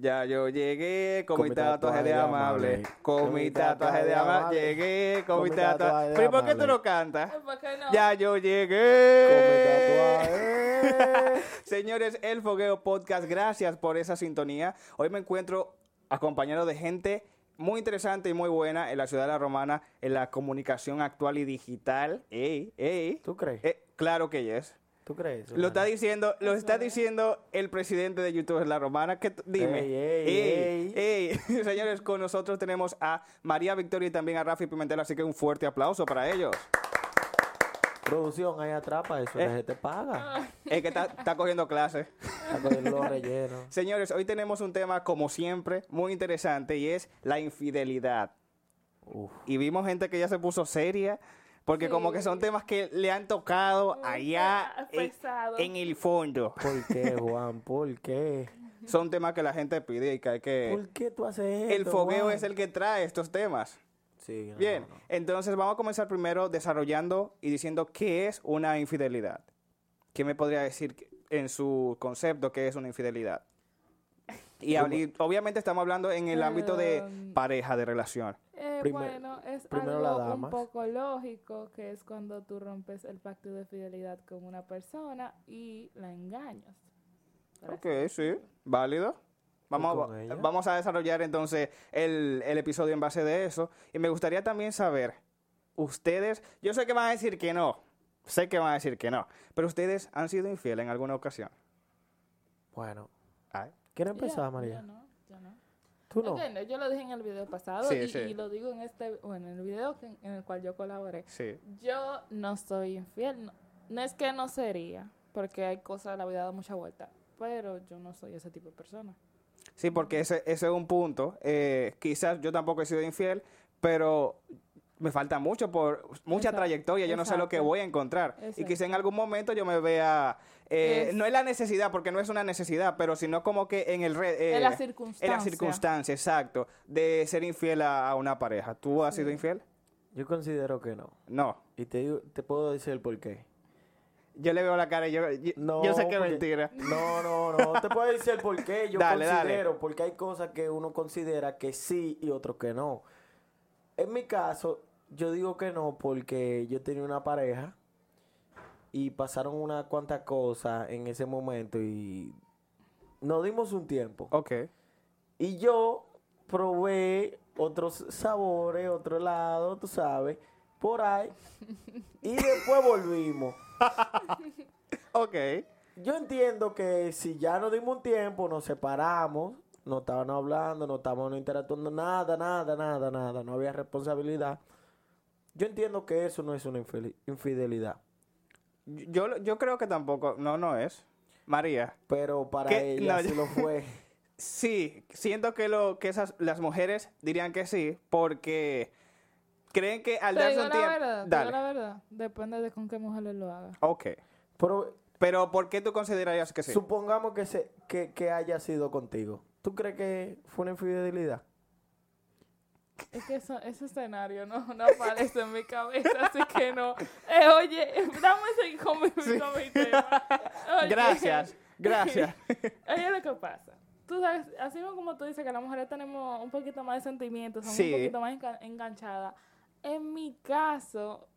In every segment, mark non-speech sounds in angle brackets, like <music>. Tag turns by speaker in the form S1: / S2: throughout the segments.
S1: Ya yo llegué con,
S2: Con
S1: mi tatuaje de
S2: de
S1: amable.
S2: amable.
S1: Con mi tatuaje de amable. Llegué con mi tatuaje. ¿Pero y por qué tú no cantas?
S3: ¿Por qué no?
S1: Ya yo
S2: Con
S1: llegué.
S2: mi <laughs> tatuaje.
S1: Señores, el Fogueo Podcast, gracias por esa sintonía. Hoy me encuentro acompañado de gente muy interesante y muy buena en la ciudad de la Romana, en la comunicación actual y digital. Ey, ey.
S2: ¿Tú crees?
S1: Eh, claro que yes.
S2: ¿Tú crees?
S1: Lo está diciendo, lo está
S3: es.
S1: diciendo el presidente de YouTube la Romana. Que, dime.
S2: Ey, ey,
S1: ey. <laughs> Señores, con nosotros tenemos a María Victoria y también a Rafi Pimentel, así que un fuerte aplauso para ellos.
S2: Producción, ahí atrapa eso,
S1: Eh.
S2: la gente paga.
S1: Es que está, está cogiendo clases.
S2: Los rellenos. <laughs>
S1: Señores, hoy tenemos un tema, como siempre, muy interesante y es la infidelidad.
S2: Uf.
S1: Y vimos gente que ya se puso seria, porque
S3: Sí.
S1: como que son temas que le han tocado allá en, el fondo.
S2: ¿Por qué, <laughs> Juan? ¿Por qué?
S1: Son temas que la gente pide y que hay que...
S2: ¿Por qué tú haces esto?
S1: El fogueo
S2: Juan?
S1: es el que trae estos temas.
S2: Sí, no,
S1: Bien,
S2: no.
S1: entonces vamos a comenzar primero desarrollando y diciendo qué es una infidelidad. ¿Qué me podría decir en su concepto qué es una infidelidad? Y, obviamente estamos hablando en el ámbito de
S3: Um,
S1: pareja, de relación.
S3: Eh,
S2: Primer-
S3: bueno, es
S2: primero
S3: algo un poco lógico, que es cuando tú rompes el pacto de fidelidad con una persona y la engañas.
S1: Ok, sí, válido. Vamos,
S2: ella?
S1: vamos a desarrollar entonces el, el episodio en base de eso. Y me gustaría también saber, ustedes, yo sé que van a decir que no, sé que van a decir que no, pero ustedes han sido infieles en alguna ocasión.
S2: Bueno,
S1: Ay.
S2: ¿Quieres
S3: Ya,
S2: empezar,
S3: Yo
S2: María?
S3: no, yo no.
S2: ¿Tú no?
S3: Entiendo, Yo lo dije en el video pasado
S1: Sí,
S3: y,
S1: sí.
S3: y lo digo en este, bueno, en el video que- en el cual yo colaboré.
S1: Sí.
S3: Yo no soy infiel. No, no es que no sería, porque hay cosas, la vida da mucha vuelta, pero yo no soy ese tipo de persona.
S1: Sí, porque ese, ese es un punto. Eh, quizás yo tampoco he sido infiel, pero me falta mucho por mucha
S3: Exacto,
S1: trayectoria. Yo no sé lo que voy a encontrar. Y quizá en algún momento yo me vea. eh,
S3: Es-
S1: No es la necesidad, porque no es una necesidad, pero sino como que en el. eh,
S3: en la
S1: en
S3: circunstancia.
S1: la circunstancia, exacto, de ser infiel a, a una pareja. ¿Tú has sido infiel?
S2: Yo considero que no.
S1: No.
S2: Y te, digo- te puedo decir el por qué.
S1: Yo le veo la cara y yo, yo,
S2: No,
S1: yo sé que es mentira.
S2: No, no, no. Te puedo decir el por qué. <laughs> Yo
S1: Dale, dale.
S2: considero, porque hay cosas que uno considera que sí y otros que no. En mi caso, yo digo que no porque yo tenía una pareja y pasaron unas cuantas cosas en ese momento y nos dimos un tiempo.
S1: Ok.
S2: Y yo probé otros sabores, otro lado, tú sabes, por ahí. <laughs> Y después volvimos. <laughs>
S1: Ok.
S2: Yo entiendo que si ya nos dimos un tiempo, nos separamos, no estaban hablando, no estábamos interactuando, nada, nada, nada, nada, no había responsabilidad. Yo entiendo que eso no es una infidelidad,
S1: Yo, yo creo que tampoco. No, no es. María.
S2: pero para
S1: ¿Qué?
S2: ella
S1: No,
S2: sí
S1: yo-
S2: lo fue. <laughs>
S1: Sí, siento que lo que esas las mujeres dirían que sí porque creen que al darse un
S3: la
S1: tiempo,
S3: verdad,
S1: dale.
S3: la verdad. Depende de con qué mujer lo haga.
S1: Ok.
S2: Pero
S1: Pero ¿por qué tú considerarías que sí?
S2: supongamos que, se, que, que haya sido contigo. ¿Tú crees que fue una infidelidad?
S3: Es que eso, ese escenario no, no aparece en mi cabeza, así que no. Eh, oye, dame seguir con mi, con mi tema. Oye,
S1: Gracias. Gracias. <laughs>
S3: Oye, lo que pasa. Tú sabes, así como tú dices que las mujeres tenemos un poquito más de sentimientos, somos
S1: Sí.
S3: un poquito más enga- enganchadas. En mi caso,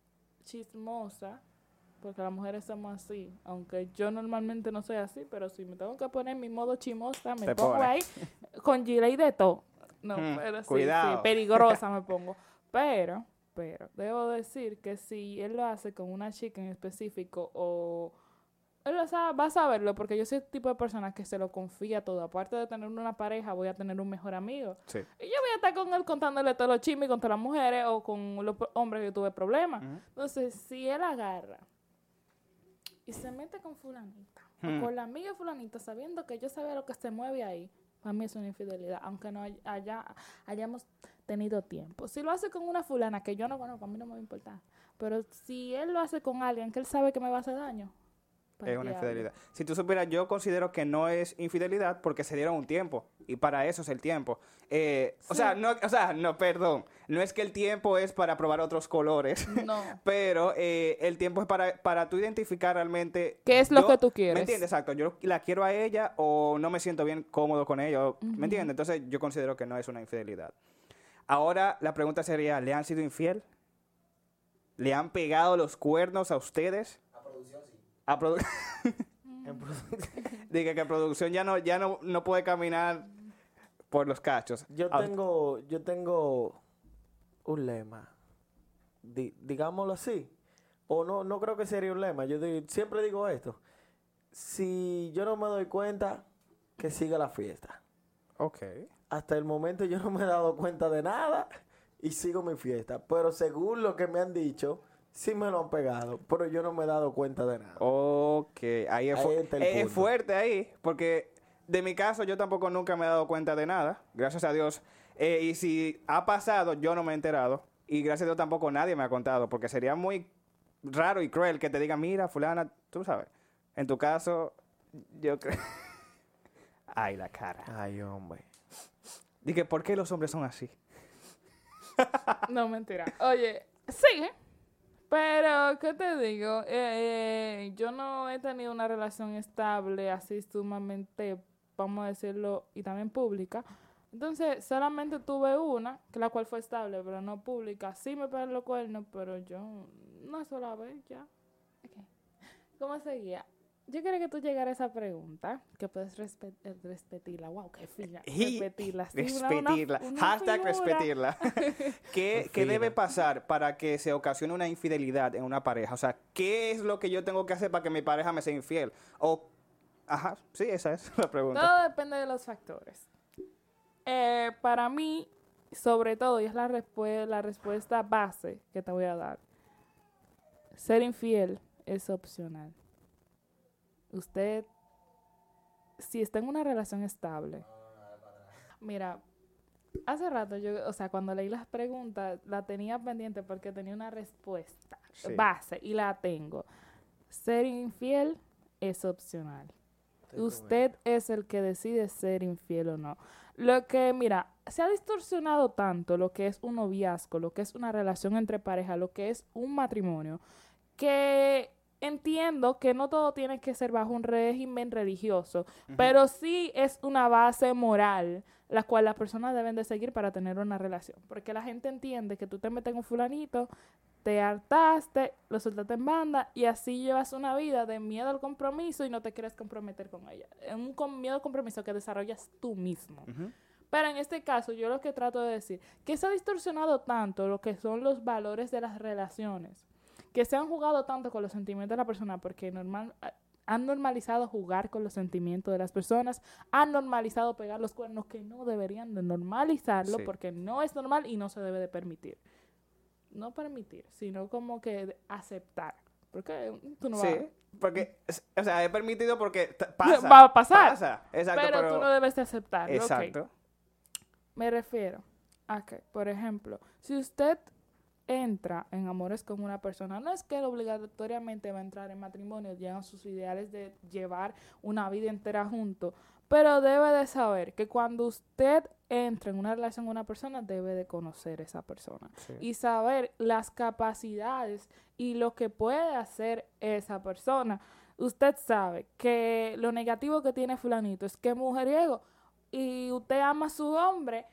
S3: chismosa, porque las mujeres somos así, aunque yo normalmente no soy así, pero si me tengo que poner en mi modo chismosa, me
S1: Te
S3: pongo
S1: pone.
S3: ahí con gilet y de todo. No,
S1: Mm,
S3: pero sí,
S1: cuidado.
S3: sí, peligrosa <laughs> me pongo. Pero, pero, debo decir que si él lo hace con una chica en específico o él lo sabe, va a saberlo porque yo soy el tipo de persona que se lo confía todo. Aparte de tener una pareja, voy a tener un mejor amigo.
S1: Sí.
S3: Y yo voy a estar con él contándole todos los chismes con todas las mujeres o con los hombres que tuve problemas. Entonces, si él agarra y se mete con fulanita o con la amiga de fulanita sabiendo que yo sabía lo que se mueve ahí, para mí es una infidelidad, aunque no hay- haya, hayamos tenido tiempo. Si lo hace con una fulana que yo no conozco, a mí no me va a importar. Pero si él lo hace con alguien que él sabe que me va a hacer daño,
S1: es una infidelidad. Si tú supieras, yo considero que no es infidelidad porque se dieron un tiempo y para eso es el tiempo. Eh, o, sea, no, o sea, no, perdón, no es que el tiempo es para probar otros colores,
S3: No. <laughs>
S1: pero eh, el tiempo es para, para tú identificar realmente...
S3: ¿Qué es lo
S1: yo-
S3: que tú quieres?
S1: ¿Me entiendes? Exacto, yo la quiero a ella o no me siento bien cómodo con ella, o-. ¿me entiendes? Entonces yo considero que no es una infidelidad. Ahora la pregunta sería, ¿le han sido infiel? ¿Le han pegado los cuernos a ustedes?
S2: A
S1: produ- <laughs> <laughs> Dije que producción ya no, ya no, no puede caminar por los cachos.
S2: yo tengo, yo tengo un lema. Di- digámoslo así. O no, no creo que sería un lema. Yo di- siempre digo esto. Si yo no me doy cuenta, que siga la fiesta.
S1: Ok.
S2: Hasta el momento yo no me he dado cuenta de nada y sigo mi fiesta. Pero según lo que me han dicho, sí me lo han pegado. Pero yo no me he dado cuenta de nada.
S1: Ok, ahí es,
S2: Ahí
S1: fu-
S2: está el
S1: es
S2: punto.
S1: fuerte ahí, porque de mi caso yo tampoco nunca me he dado cuenta de nada, gracias a Dios. Eh, y si ha pasado, yo no me he enterado. Y gracias a Dios tampoco nadie me ha contado, porque sería muy raro y cruel que te diga, mira, fulana, tú sabes. En tu caso, yo creo... <laughs> Ay, la cara.
S2: Ay, hombre.
S1: Dije, ¿por qué los hombres son así?
S3: No, mentira. Oye, sí, pero ¿qué te digo? Eh, eh, yo no he tenido una relación estable así sumamente, vamos a decirlo, y también pública. Entonces, solamente tuve una, que la cual fue estable, pero no pública. Sí me pegaron los cuernos, pero yo una sola vez ya. ¿Cómo seguía? Yo quería que tú llegaras a esa pregunta, que puedes respe- eh, repetirla. Wow, qué fina. <laughs>
S1: Y-
S3: Repetirla. sí, una- una-
S1: Respetirla.
S3: una
S1: Hashtag
S3: figura.
S1: respetirla. <laughs> ¿Qué, ¿Qué debe pasar para que se ocasione una infidelidad en una pareja? O sea, ¿qué es lo que yo tengo que hacer para que mi pareja me sea infiel? O, ajá, sí, esa es la pregunta.
S3: Todo depende de los factores. Eh, para mí, sobre todo, y es la, respue- la respuesta base que te voy a dar, ser infiel es opcional. Usted, si está en una relación estable, mira, hace rato yo, o sea, cuando leí las preguntas, la tenía pendiente porque tenía una respuesta
S1: Sí.
S3: base y la tengo. Ser infiel es opcional. Usted es el que decide ser infiel o no. Lo que, mira, se ha distorsionado tanto lo que es un noviazgo, lo que es una relación entre pareja, lo que es un matrimonio, que entiendo que no todo tiene que ser bajo un régimen religioso, pero sí es una base moral la cual las personas deben de seguir para tener una relación. Porque la gente entiende que tú te metes con fulanito, te hartaste, lo soltaste en banda y así llevas una vida de miedo al compromiso y no te quieres comprometer con ella. Es un con- miedo al compromiso que desarrollas tú mismo. Pero en este caso, yo lo que trato de decir, que se ha distorsionado tanto lo que son los valores de las relaciones, que se han jugado tanto con los sentimientos de la persona, porque normal, a- han normalizado jugar con los sentimientos de las personas, han normalizado pegar los cuernos que no deberían de normalizarlo,
S1: Sí.
S3: porque no es normal y no se debe de permitir. No permitir, sino como que aceptar. Porque tú no vas
S1: Sí, porque, es- o sea, he permitido porque <laughs> pasa.
S3: Va a pasar.
S1: Pasa, exacto,
S3: pero,
S1: pero...
S3: tú no debes de aceptarlo. ok.
S1: exacto.
S3: Me refiero a que, por ejemplo, si usted entra en amores con una persona, no es que él obligatoriamente va a entrar en matrimonio, llegan sus ideales de llevar una vida entera juntos, pero debe de saber que cuando usted entra en una relación con una persona, debe de conocer a esa persona
S1: Sí.
S3: y saber las capacidades y lo que puede hacer esa persona. Usted sabe que lo negativo que tiene fulanito es que es mujeriego y usted ama a su hombre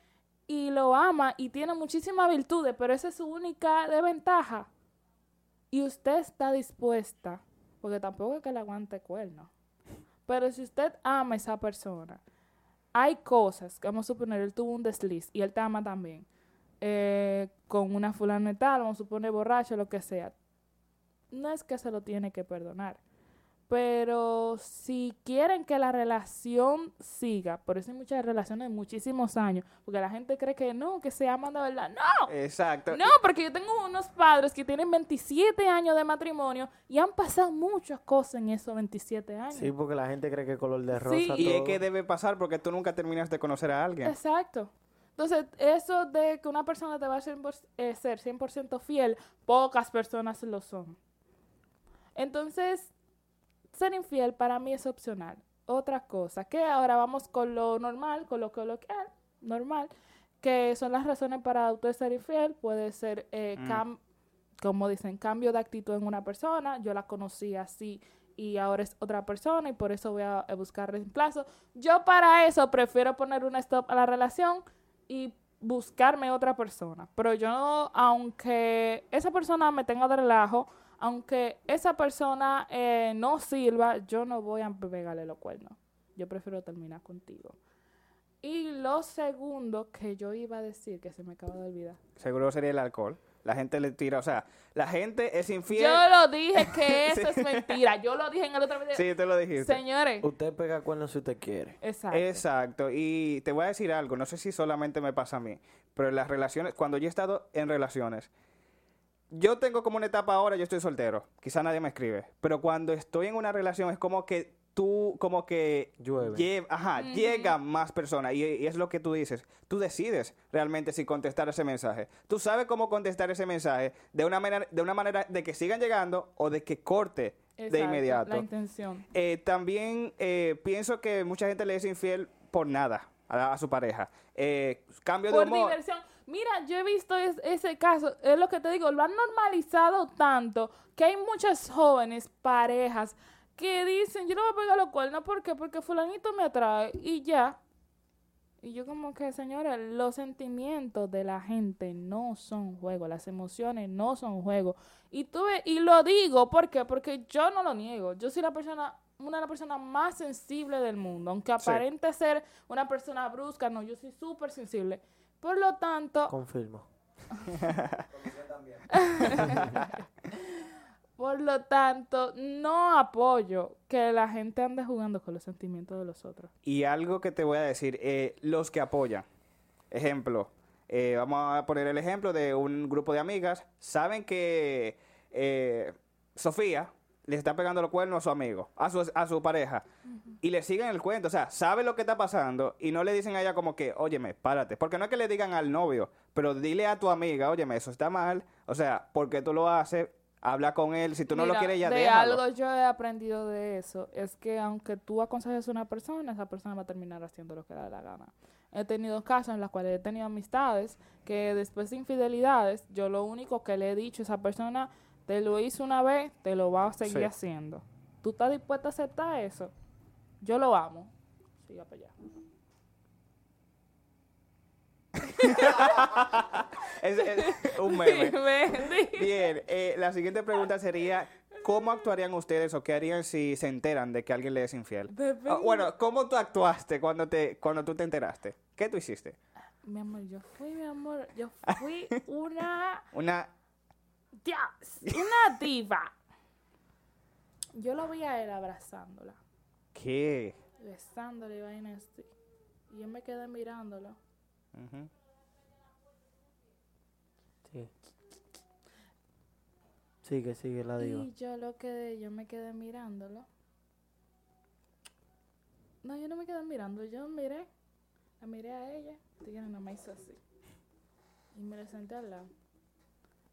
S3: y lo ama y tiene muchísimas virtudes, pero esa es su única desventaja. Y usted está dispuesta, porque tampoco es que le aguante cuerno, pero si usted ama a esa persona, hay cosas, que vamos a suponer, él tuvo un desliz y él te ama también, eh, con una fulana y tal, vamos a suponer borracho, lo que sea. No es que se lo tiene que perdonar. Pero si quieren que la relación siga, por eso hay muchas relaciones de muchísimos años, porque la gente cree que no, que se aman de verdad. No,
S1: Exacto.
S3: no, porque yo tengo unos padres que tienen 27 años de matrimonio y han pasado muchas cosas en esos 27 años.
S2: Sí, porque la gente cree que color de rosa
S3: Sí.
S1: Y es que debe pasar porque tú nunca terminas de conocer a alguien.
S3: Exacto. Entonces, eso de que una persona te va a ser, por- eh, ser 100% fiel, pocas personas lo son. Entonces, ser infiel para mí es opcional. Otra cosa, que ahora vamos con lo normal, con lo coloquial, normal, que son las razones para usted ser infiel. Puede ser, eh,
S1: Mm.
S3: cam- como dicen, cambio de actitud en una persona. Yo la conocí así y ahora es otra persona y por eso voy a, a buscar reemplazo. Yo para eso prefiero poner un stop a la relación y buscarme otra persona. Pero yo, aunque esa persona me tenga de relajo, aunque esa persona eh, no sirva, yo no voy a pegarle los cuernos. Yo prefiero terminar contigo. Y lo segundo que yo iba a decir, que se me acaba de olvidar.
S1: Seguro sería el alcohol. La gente le tira, o sea, la gente es infiel.
S3: Yo lo dije que <laughs> eso
S1: Sí.
S3: es mentira. Yo lo dije en el otro video.
S1: Sí, te lo dijiste.
S3: Señores.
S2: Usted pega cuernos si usted quiere.
S3: Exacto.
S1: Exacto, y te voy a decir algo, no sé si solamente me pasa a mí, pero en las relaciones, cuando yo he estado en relaciones, yo tengo como una etapa ahora, yo estoy soltero, quizá nadie me escribe, pero cuando estoy en una relación es como que tú, como que
S2: Llueve.
S1: lle- ajá,
S3: Ujú.
S1: llegan más personas y, y es lo que tú dices, tú decides realmente si contestar ese mensaje, tú sabes cómo contestar ese mensaje de una manera, de una manera de que sigan llegando o de que corte de
S3: Exacto,
S1: inmediato.
S3: La intención.
S1: Eh, también eh, pienso que mucha gente le es infiel por nada a, a su pareja. Eh, cambio de
S3: Por
S1: humor.
S3: diversión. Mira, yo he visto es- ese caso, es lo que te digo, lo han normalizado tanto que hay muchas jóvenes parejas que dicen, yo no voy a pegar los cuernos, ¿por qué? Porque fulanito me atrae y ya. Y yo como que, señores, los sentimientos de la gente no son juego, las emociones no son juego. Y tuve, y lo digo, ¿por qué? Porque yo no lo niego. Yo soy la persona, una de las personas más sensibles del mundo. Aunque
S1: Sí.
S3: aparente ser una persona brusca, no, yo soy súper sensible. Por lo tanto,
S2: Confirmo. <laughs>
S3: por lo tanto, no apoyo que la gente ande jugando con los sentimientos de los otros.
S1: Y algo que te voy a decir, eh, los que apoyan. Ejemplo, eh, vamos a poner el ejemplo de un grupo de amigas. Saben que eh, Sofía le está pegando los cuernos a su amigo, a su, a su pareja. Y le siguen el cuento. O sea, sabe lo que está pasando y no le dicen a ella como que, óyeme, párate. Porque no es que le digan al novio, pero dile a tu amiga, óyeme, eso está mal. O sea, porque tú lo haces, habla con él. Si tú no lo quieres, ya
S3: de
S1: déjalo.
S3: algo yo he aprendido de eso es que aunque tú aconsejes a una persona, esa persona va a terminar haciendo lo que le da la gana. He tenido casos en los cuales he tenido amistades que después de infidelidades, yo lo único que le he dicho a esa persona, te lo hizo una vez, te lo va a seguir
S1: Sí.
S3: haciendo. ¿Tú estás dispuesta a aceptar eso? Yo lo amo. Siga para allá. <laughs>
S1: Es, es un meme. <laughs> Bien, eh, la siguiente pregunta sería, ¿cómo actuarían ustedes o qué harían si se enteran de que alguien le es infiel? Ah, bueno, ¿cómo tú actuaste cuando, te, cuando tú te enteraste? ¿Qué tú hiciste?
S3: Mi amor, yo fui, mi amor, yo fui <laughs> una
S1: Una...
S3: Dios, <laughs> una diva. Yo lo vi a él abrazándola,
S1: ¿Qué?
S3: besándola y vaina así. Y yo me quedé mirándolo.
S1: Ujú.
S2: Sí. Sigue, sigue la diva.
S3: Y yo lo quedé, yo me quedé mirándolo. No, yo no me quedé mirando, yo miré. La miré a ella, tigre nada más hizo así. Y me la senté al lado.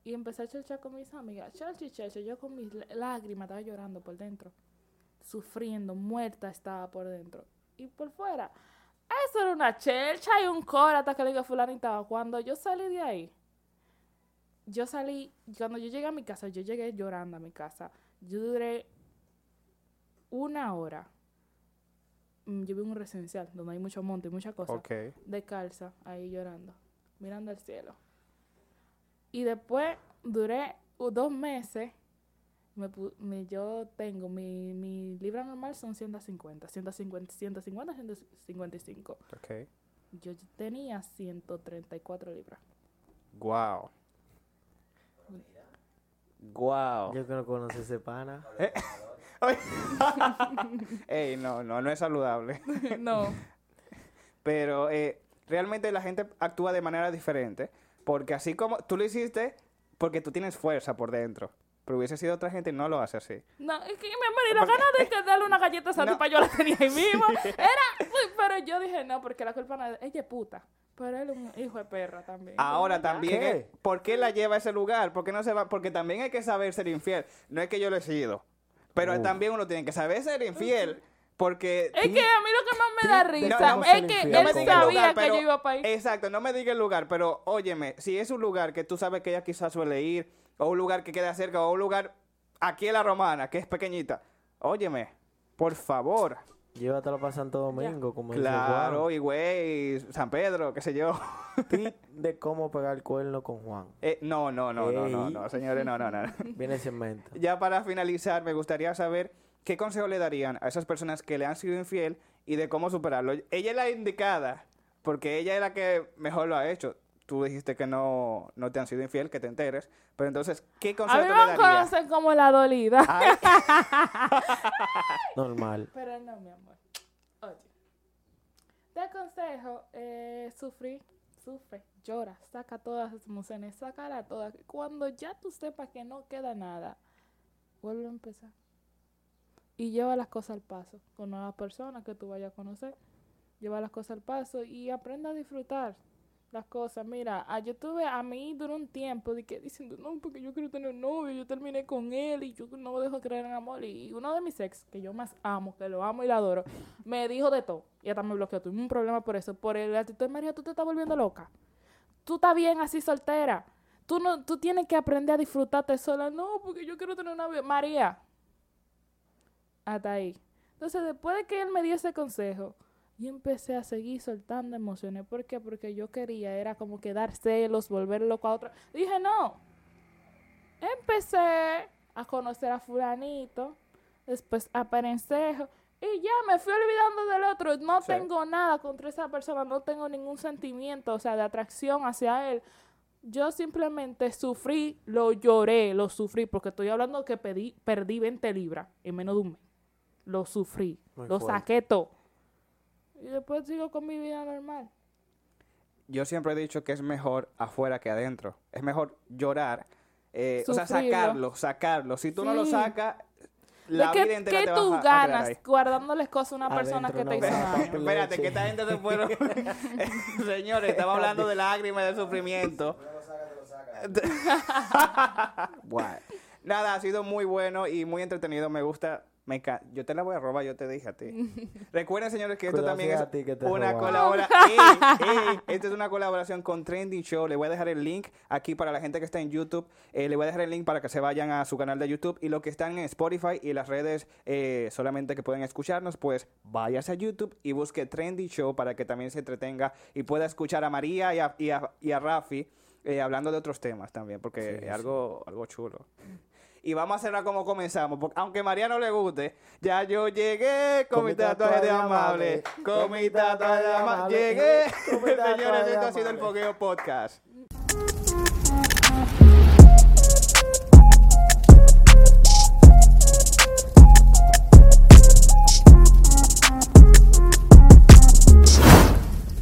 S3: Y empecé a chachar con mis amigas. Chachi, chachi, yo con mis lá- lágrimas estaba llorando por dentro. Sufriendo, muerta estaba por dentro. Y por fuera. Eso era una chelcha y un coro hasta que le digo fulanita. Cuando yo salí de ahí, yo salí, cuando yo llegué a mi casa, yo llegué llorando a mi casa. Yo duré una hora. Mm, Yo vi un residencial donde hay mucho monte y muchas cosas.
S1: Ok.
S3: Descalza, ahí llorando, mirando al cielo. Y después duré dos meses. Me, me- yo tengo mi, mi libra normal son 150, 150, 150, 155.
S1: Ok.
S3: Yo tenía 134 libras.
S1: Wow. Wow.
S2: Yo que no conoce ese pana. <laughs>
S1: Ey, no, no, no es saludable. <laughs>
S3: no.
S1: Pero eh, realmente la gente actúa de manera diferente. Porque así como tú lo hiciste, porque tú tienes fuerza por dentro. Pero hubiese sido otra gente y no lo hace así.
S3: No, es que y la ganas de <laughs> que darle una galleta a esa
S1: No.
S3: tipa yo la tenía ahí <laughs> mismo. Era, pero yo dije no, porque la culpa no es, ella es puta. Pero él es un hijo de perra también.
S1: Ahora también,
S2: ¿Qué?
S1: es- ¿por qué la lleva a ese lugar? ¿Por qué no se va? Porque también hay que saber ser infiel. No es que yo lo he sido. Pero
S2: Uf.
S1: también uno tiene que saber ser infiel. Porque.
S3: Es que a mí lo que más me da risa es que.
S1: No
S3: él sabía
S1: lugar,
S3: que
S1: pero-
S3: yo iba para ahí.
S1: Exacto, no me diga el lugar, pero óyeme, si es un lugar que tú sabes que ella quizás suele ir, o un lugar que queda cerca, o un lugar aquí en la romana, que es pequeñita, óyeme, por favor.
S2: Llévatelo para Santo Domingo, como dice
S1: Claro,
S2: Juan.
S1: y güey, San Pedro, qué sé yo. <laughs>
S2: Tip de cómo pegar el cuerno con Juan.
S1: Eh, no, no, no, no, no, no, señores, no, no, no.
S2: Viene sin mente. <laughs>
S1: Ya para finalizar, me gustaría saber qué consejo le darían a esas personas que le han sido infiel y de cómo superarlo. Ella es la indicada, porque ella es la que mejor lo ha hecho. Tú dijiste que no, no te han sido infiel, que te enteres. Pero entonces, ¿qué
S3: A
S1: consejo
S3: mí
S1: tú
S3: me
S1: le darías?
S3: conocen como la dolida.
S1: Ay, <laughs>
S2: Normal.
S3: Pero no, mi amor. Oye, te aconsejo eh, sufrir, sufre, llora, saca todas las emociones, sácala todas. Cuando ya tú sepas que no queda nada, vuelve a empezar. Y lleva las cosas al paso con nuevas personas que tú vayas a conocer. Lleva las cosas al paso y aprenda a disfrutar las cosas. Mira, ah, yo tuve a mí duró un tiempo de que diciendo, no, porque yo quiero tener un novio, yo terminé con él y yo no dejo creer en amor. Y uno de mis ex, que yo más amo, que lo amo y lo adoro, me dijo de todo. Y hasta me bloqueó. Tuve un problema por eso. Por el actitud María, tú te estás volviendo loca. Tú estás bien así soltera. Tú, no, tú tienes que aprender a disfrutarte sola. No, porque yo quiero tener un novio. María. Hasta ahí. Entonces, después de que él me dio ese consejo, yo empecé a seguir soltando emociones. ¿Por qué? Porque yo quería, era como que dar celos, volver loco a otro. Dije, no. Empecé a conocer a fulanito, después a Perencejo, y ya me fui olvidando del otro. No
S1: Sí.
S3: tengo nada contra esa persona, no tengo ningún sentimiento, o sea, de atracción hacia él. Yo simplemente sufrí, lo lloré, lo sufrí, porque estoy hablando que pedí, perdí 20 libras en menos de un mes. Lo sufrí,
S2: Muy
S3: lo
S2: fuerte.
S3: saqué todo. Y después sigo con mi vida normal.
S1: yo siempre he dicho que es mejor afuera que adentro. Es mejor llorar, eh, o sea, sacarlo, sacarlo. Si tú no lo sacas, la
S3: ¿De
S1: vida
S3: qué,
S1: entera
S3: qué
S1: te va
S3: tú
S1: a
S3: ganas guardándoles cosas a una persona
S2: Adentro
S3: que te
S2: no
S3: hizo daño?
S1: Espérate, que esta gente se fueron. <laughs> <laughs> Señores, estamos hablando de lágrimas y de sufrimiento.
S2: Bueno. <laughs>
S1: Nada, ha sido muy bueno y muy entretenido. Me gusta. Me enca- Yo te la voy a robar, yo te dije a ti. <laughs> Recuerden, señores, que esto
S2: Cuidado
S1: también es
S2: a ti que te
S1: una colaboración. <laughs> Esta es una colaboración con Trending Show. Le voy a dejar el link aquí para la gente que está en YouTube. Eh, le voy a dejar el link para que se vayan a su canal de YouTube. Y los que están en Spotify y las redes eh, solamente que pueden escucharnos, pues váyase a YouTube y busque Trending Show para que también se entretenga y pueda escuchar a María y a, y a- y a Rafi eh, hablando de otros temas también, porque
S2: Sí,
S1: es algo, algo chulo. Y vamos a hacerla como comenzamos, porque aunque a María no le guste, ya yo llegué con, mi tatuaje de amable, con mi <laughs> tatuaje de amable, llegué.
S2: con
S1: Señores, esto ha sido el. Fogueo Podcast.